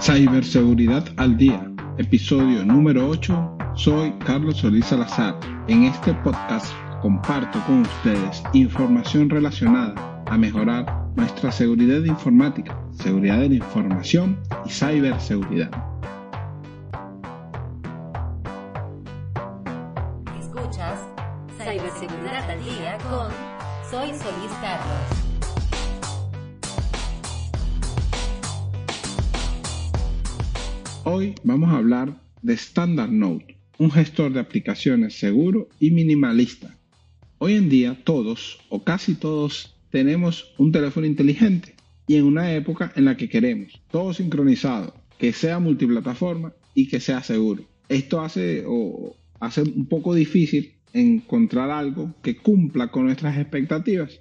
Ciberseguridad al Día, episodio número 8. Soy Carlos Solís Salazar. En este podcast comparto con ustedes información relacionada a mejorar nuestra seguridad informática, seguridad de la información y ciberseguridad. Escuchas Ciberseguridad al Día con Soy Solís Carlos. Hoy vamos a hablar de Standard Note, un gestor de aplicaciones seguro y minimalista. Hoy en día todos o casi todos tenemos un teléfono inteligente y en una época en la que queremos todo sincronizado, que sea multiplataforma y que sea seguro. Esto hace, o hace un poco difícil encontrar algo que cumpla con nuestras expectativas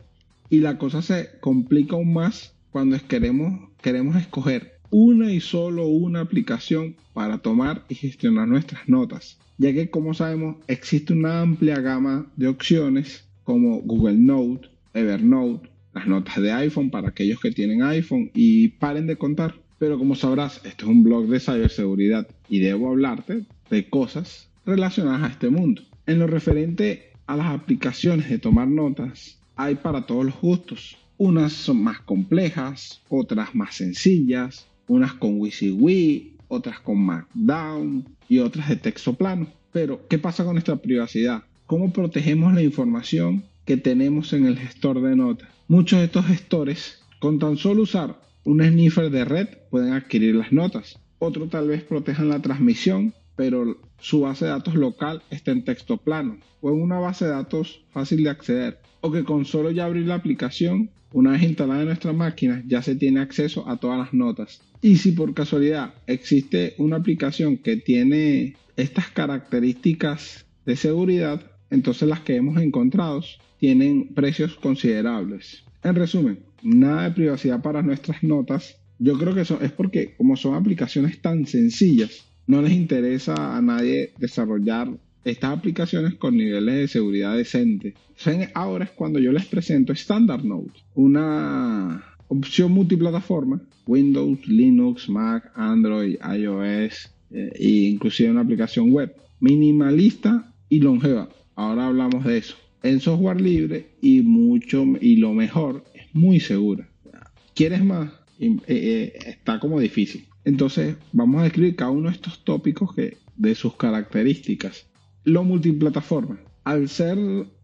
y la cosa se complica aún más cuando queremos, queremos escoger una y solo una aplicación para tomar y gestionar nuestras notas, ya que como sabemos existe una amplia gama de opciones como Google Note, Evernote, las notas de iPhone para aquellos que tienen iPhone y paren de contar. Pero como sabrás, esto es un blog de ciberseguridad y debo hablarte de cosas relacionadas a este mundo. En lo referente a las aplicaciones de tomar notas, hay para todos los gustos. Unas son más complejas, otras más sencillas, unas con WYSIWYG, otras con Markdown y otras de texto plano. Pero, ¿qué pasa con nuestra privacidad? ¿Cómo protegemos la información que tenemos en el gestor de notas? Muchos de estos gestores, con tan solo usar un sniffer de red, pueden adquirir las notas. Otros tal vez protejan la transmisión, pero su base de datos local está en texto plano o en una base de datos fácil de acceder. O que con solo ya abrir la aplicación una vez instalada en nuestra máquina, ya se tiene acceso a todas las notas. Y si por casualidad existe una aplicación que tiene estas características de seguridad, entonces las que hemos encontrado tienen precios considerables. En resumen, nada de privacidad para nuestras notas. Yo creo que eso es porque como son aplicaciones tan sencillas, no les interesa a nadie desarrollar estas aplicaciones con niveles de seguridad decentes. Ahora es cuando yo les presento Standard Note, una opción multiplataforma, Windows, Linux, Mac, Android, iOS eh, e inclusive una aplicación web, minimalista y longeva. Ahora hablamos de eso. En software libre y mucho y lo mejor es muy segura. ¿Quieres más? Eh, eh, está como difícil. Entonces vamos a describir cada uno de estos tópicos que, de sus características lo multiplataforma. Al ser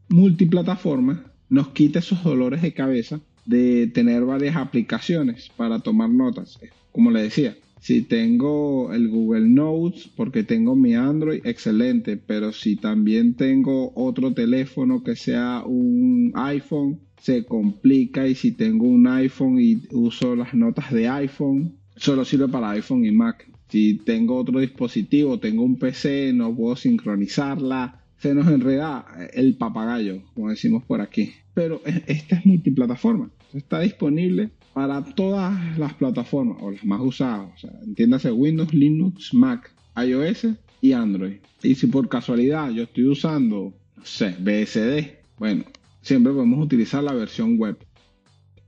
multiplataforma, nos quita esos dolores de cabeza de tener varias aplicaciones para tomar notas. Como le decía, si tengo el Google Notes porque tengo mi Android, excelente, pero si también tengo otro teléfono que sea un iPhone, se complica y si tengo un iPhone y uso las notas de iPhone, solo sirve para iPhone y Mac. Si tengo otro dispositivo, tengo un PC, no puedo sincronizarla, se nos enreda el papagayo, como decimos por aquí. Pero esta es multiplataforma, está disponible para todas las plataformas o las más usadas, entiéndase Windows, Linux, Mac, iOS y Android. Y si por casualidad yo estoy usando, no sé, BSD, bueno, siempre podemos utilizar la versión web.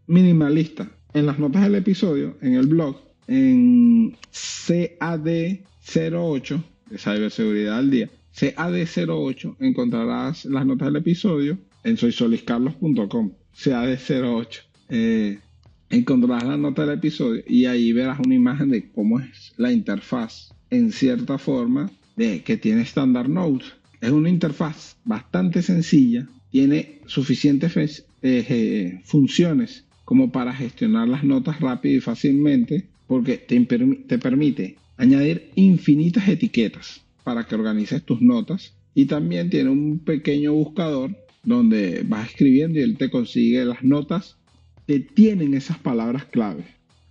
Minimalista. En las notas del episodio, en el blog, en CAD08 de ciberseguridad al día. CAD08 encontrarás las notas del episodio en soysoliscarlos.com. CAD08. Eh, encontrarás la nota del episodio y ahí verás una imagen de cómo es la interfaz en cierta forma de que tiene Standard Note. Es una interfaz bastante sencilla, tiene suficientes eh, eh, funciones como para gestionar las notas rápido y fácilmente porque te, te permite añadir infinitas etiquetas para que organices tus notas y también tiene un pequeño buscador donde vas escribiendo y él te consigue las notas que tienen esas palabras clave.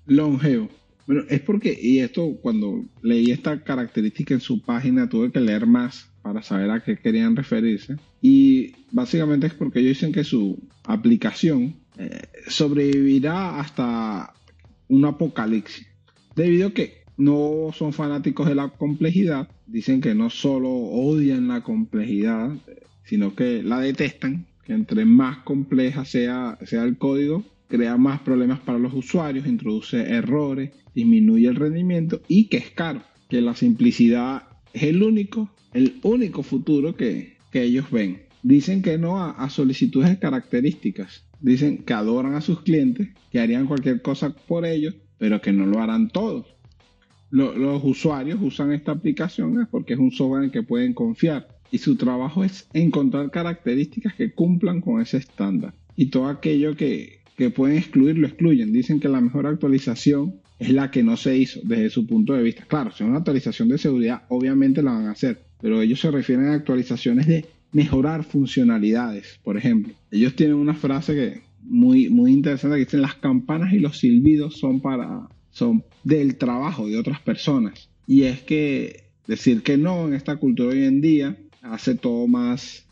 Longevo. Bueno, es porque, y esto cuando leí esta característica en su página tuve que leer más para saber a qué querían referirse. Y básicamente es porque ellos dicen que su aplicación eh, sobrevivirá hasta un apocalipsis. Debido a que no son fanáticos de la complejidad, dicen que no solo odian la complejidad, sino que la detestan, que entre más compleja sea, sea el código, crea más problemas para los usuarios, introduce errores, disminuye el rendimiento y que es caro, que la simplicidad es el único, el único futuro que, ellos ven. Dicen que no a, solicitudes de características. Dicen que adoran a sus clientes, que harían cualquier cosa por ellos, pero que no lo harán todos. los usuarios usan esta aplicación porque es un software en el que pueden confiar y su trabajo es encontrar características que cumplan con ese estándar. Y todo aquello que, que pueden excluir lo excluyen. Dicen que la mejor actualización es la que no se hizo desde su punto de vista. Claro, si es una actualización de seguridad, obviamente la van a hacer, pero ellos se refieren a actualizaciones de mejorar funcionalidades, por ejemplo. Ellos tienen una frase que muy, muy interesante que dicen las campanas y los silbidos son para son del trabajo de otras personas. Y es que decir que no en esta cultura hoy en día hace todo más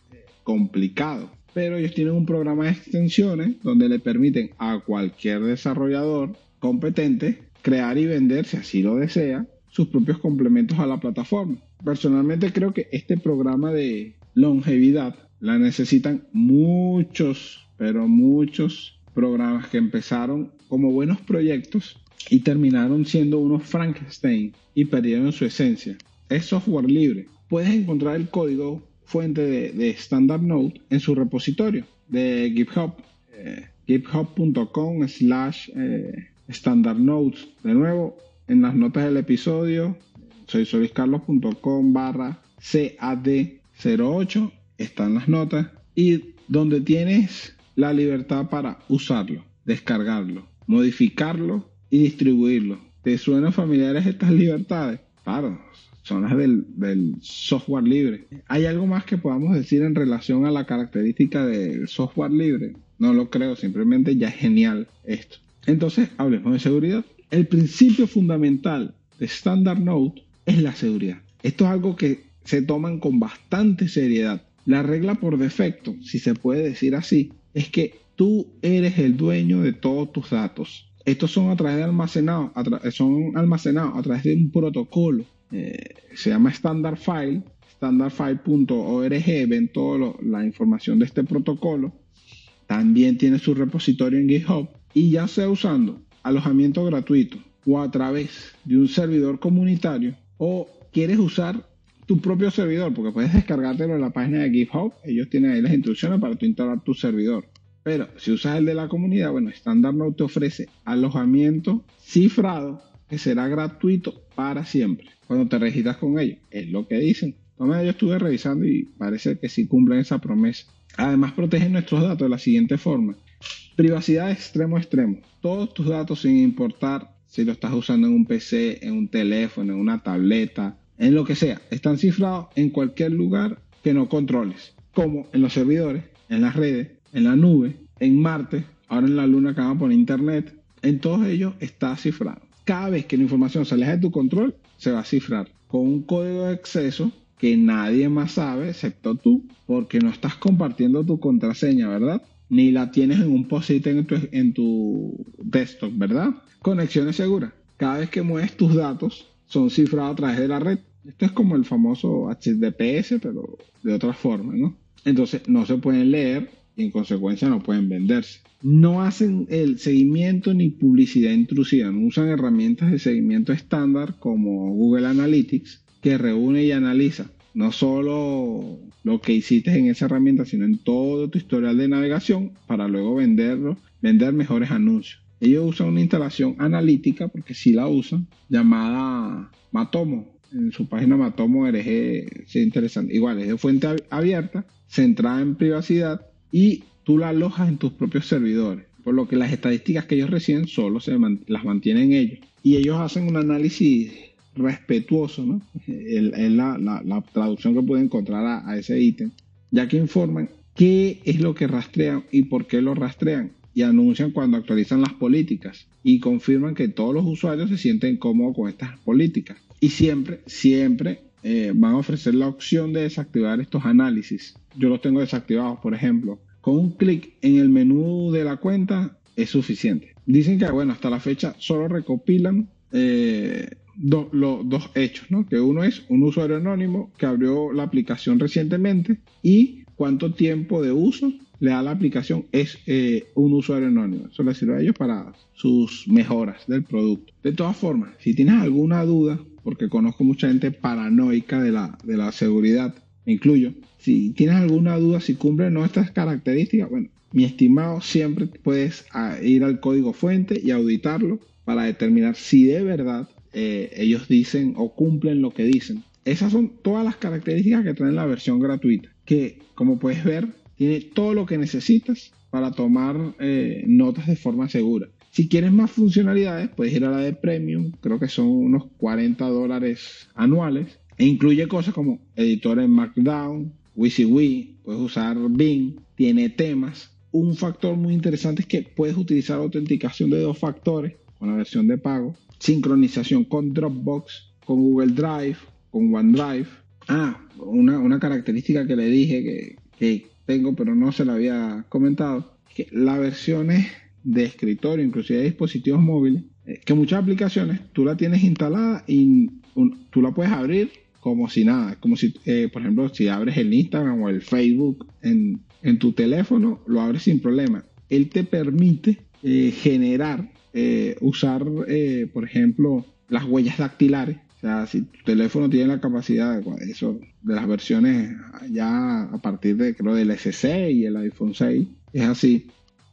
complicado. Pero ellos tienen un programa de extensiones donde le permiten a cualquier desarrollador competente crear y vender, si así lo desea, sus propios complementos a la plataforma. Personalmente creo que este programa de longevidad la necesitan muchos, pero muchos programas que empezaron como buenos proyectos y terminaron siendo unos Frankenstein y perdieron su esencia. Es software libre. Puedes encontrar el código fuente de, Standard Note en su repositorio de GitHub, eh, github.com slash eh, Standard Notes. De nuevo, en las notas del episodio, soy soliscarlos.com barra CAD08, están las notas, y donde tienes la libertad para usarlo, descargarlo, modificarlo y distribuirlo. ¿Te suenan familiares estas libertades? Claro, son las del, del, software libre. ¿Hay algo más que podamos decir en relación a la característica del software libre? No lo creo, simplemente ya es genial esto. Entonces, hablemos de seguridad. El principio fundamental de Standard Note es la seguridad. Esto es algo que se toman con bastante seriedad. La regla por defecto, si se puede decir así, es que tú eres el dueño de todos tus datos. Estos son a través de almacenados, son almacenados a través de un protocolo. Eh, se llama Standard File, standardfile.org, ven toda la información de este protocolo. También tiene su repositorio en GitHub y ya sea usando alojamiento gratuito o a través de un servidor comunitario o quieres usar tu propio servidor, porque puedes descargártelo en la página de GitHub, ellos tienen ahí las instrucciones para tu instalar tu servidor. Pero si usas el de la comunidad, bueno, StandardNote te ofrece alojamiento cifrado que será gratuito para siempre cuando te registras con ellos. Es lo que dicen. Entonces yo estuve revisando y parece que sí cumplen esa promesa. Además protegen nuestros datos de la siguiente forma. Privacidad extremo extremo. Todos tus datos sin importar si lo estás usando en un PC, en un teléfono, en una tableta, en lo que sea, están cifrados en cualquier lugar que no controles, como en los servidores, en las redes, en la nube, en Marte, ahora en la Luna que por Internet, en todos ellos está cifrado. Cada vez que la información se aleja de tu control, se va a cifrar con un código de acceso que nadie más sabe excepto tú, porque no estás compartiendo tu contraseña, ¿verdad? ni la tienes en un post-it en tu, en tu desktop, ¿verdad? Conexiones seguras. Cada vez que mueves tus datos, son cifrados a través de la red. Esto es como el famoso HTTPS, pero de otra forma, ¿no? Entonces no se pueden leer y en consecuencia no pueden venderse. No hacen el seguimiento ni publicidad intrusiva, no usan herramientas de seguimiento estándar como Google Analytics que reúne y analiza no solo lo que hiciste en esa herramienta, sino en todo tu historial de navegación para luego venderlo, vender mejores anuncios. Ellos usan una instalación analítica, porque sí la usan, llamada Matomo. En su página Matomo RG, es interesante. Igual, es de fuente abierta, centrada en privacidad y tú la alojas en tus propios servidores. Por lo que las estadísticas que ellos reciben solo se las mantienen ellos. Y ellos hacen un análisis respetuoso, ¿no? Es la, traducción que puede encontrar a, ese ítem, ya que informan qué es lo que rastrean y por qué lo rastrean y anuncian cuando actualizan las políticas y confirman que todos los usuarios se sienten cómodos con estas políticas. Y siempre, siempre eh, van a ofrecer la opción de desactivar estos análisis. Yo los tengo desactivados, por ejemplo. Con un clic en el menú de la cuenta es suficiente. Dicen que, bueno, hasta la fecha solo recopilan eh, los dos hechos, ¿no? Que uno es un usuario anónimo que abrió la aplicación recientemente y cuánto tiempo de uso le da la aplicación es eh, un usuario anónimo. Eso le sirve a ellos para sus mejoras del producto. De todas formas, si tienes alguna duda, porque conozco mucha gente paranoica de la, de la seguridad, me incluyo, si tienes alguna duda si cumple no estas características, bueno, mi estimado, siempre puedes ah, ir al código fuente y auditarlo para determinar si de verdad eh, ellos dicen o cumplen lo que dicen. Esas son todas las características que trae la versión gratuita, que como puedes ver, tiene todo lo que necesitas para tomar eh, notas de forma segura. Si quieres más funcionalidades, puedes ir a la de Premium, creo que son unos 40 dólares anuales, e incluye cosas como editor en Markdown, WYSIWYG, puedes usar Bing, tiene temas. Un factor muy interesante es que puedes utilizar autenticación de dos factores con la versión de pago, sincronización con Dropbox, con Google Drive, con OneDrive. Ah, una, característica que le dije que, tengo pero no se la había comentado, que las versiones de escritorio, inclusive de dispositivos móviles, eh, que muchas aplicaciones tú la tienes instalada y tú la puedes abrir como si nada, como si, eh, por ejemplo, si abres el Instagram o el Facebook en, tu teléfono, lo abres sin problema. Él te permite eh, generar, usar, por ejemplo, las huellas dactilares. O sea, si tu teléfono tiene la capacidad de eso, de las versiones ya a partir de, creo, del S6 y el iPhone 6, es así,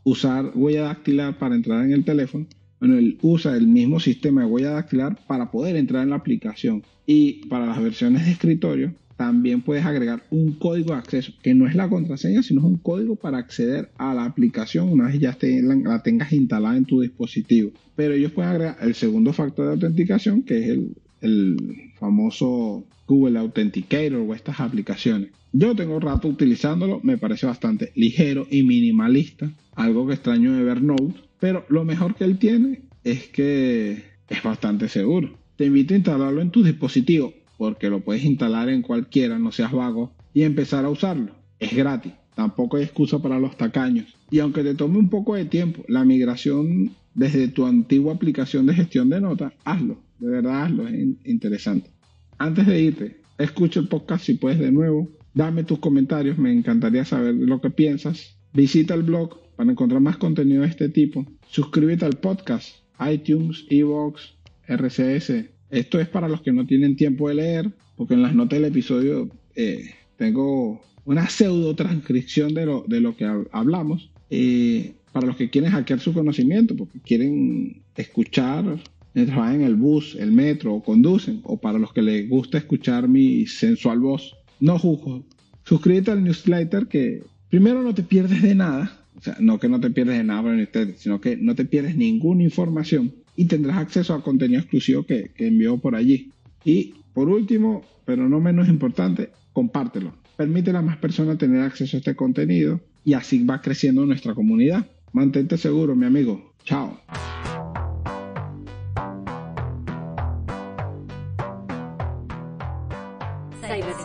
usar huella dactilar para entrar en el teléfono bueno, él usa el mismo sistema de huella dactilar para poder entrar en la aplicación. Y para las versiones de escritorio, también puedes agregar un código de acceso, que no es la contraseña, sino es un código para acceder a la aplicación una vez ya la, tengas instalada en tu dispositivo. Pero ellos pueden agregar el segundo factor de autenticación, que es el, el famoso Google Authenticator o estas aplicaciones. Yo tengo rato utilizándolo, me parece bastante ligero y minimalista, algo que extraño de Evernote, pero lo mejor que él tiene es que es bastante seguro. Te invito a instalarlo en tu dispositivo porque lo puedes instalar en cualquiera, no seas vago, y empezar a usarlo. Es gratis, tampoco hay excusa para los tacaños. Y aunque te tome un poco de tiempo, la migración desde tu antigua aplicación de gestión de notas, hazlo, de verdad hazlo, es interesante. Antes de irte, escucha el podcast si puedes de nuevo, dame tus comentarios, me encantaría saber lo que piensas. Visita el blog para encontrar más contenido de este tipo. Suscríbete al podcast, iTunes, Evox, RCS. Esto es para los que no tienen tiempo de leer, porque en las notas del episodio eh, tengo una pseudo transcripción de lo, de lo que hablamos. Eh, para los que quieren hackear su conocimiento, porque quieren escuchar van en el bus, el metro o conducen, o para los que les gusta escuchar mi sensual voz, no juzgo. Suscríbete al newsletter que primero no te pierdes de nada, o sea, no que no te pierdes de nada por el sino que no te pierdes ninguna información y tendrás acceso a contenido exclusivo que, que envío por allí. Y por último, pero no menos importante, compártelo. Permite a más personas tener acceso a este contenido y así va creciendo nuestra comunidad. Mantente seguro, mi amigo. Chao.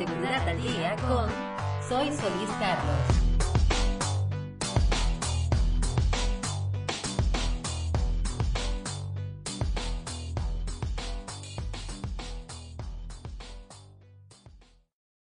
Ciberseguridad al día con Soy Solís Carlos.